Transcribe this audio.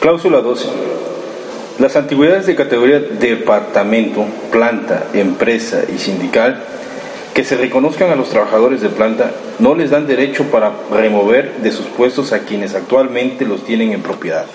Cláusula 12. Las antigüedades de categoría departamento, planta, empresa y sindical que se reconozcan a los trabajadores de planta no les dan derecho para remover de sus puestos a quienes actualmente los tienen en propiedad.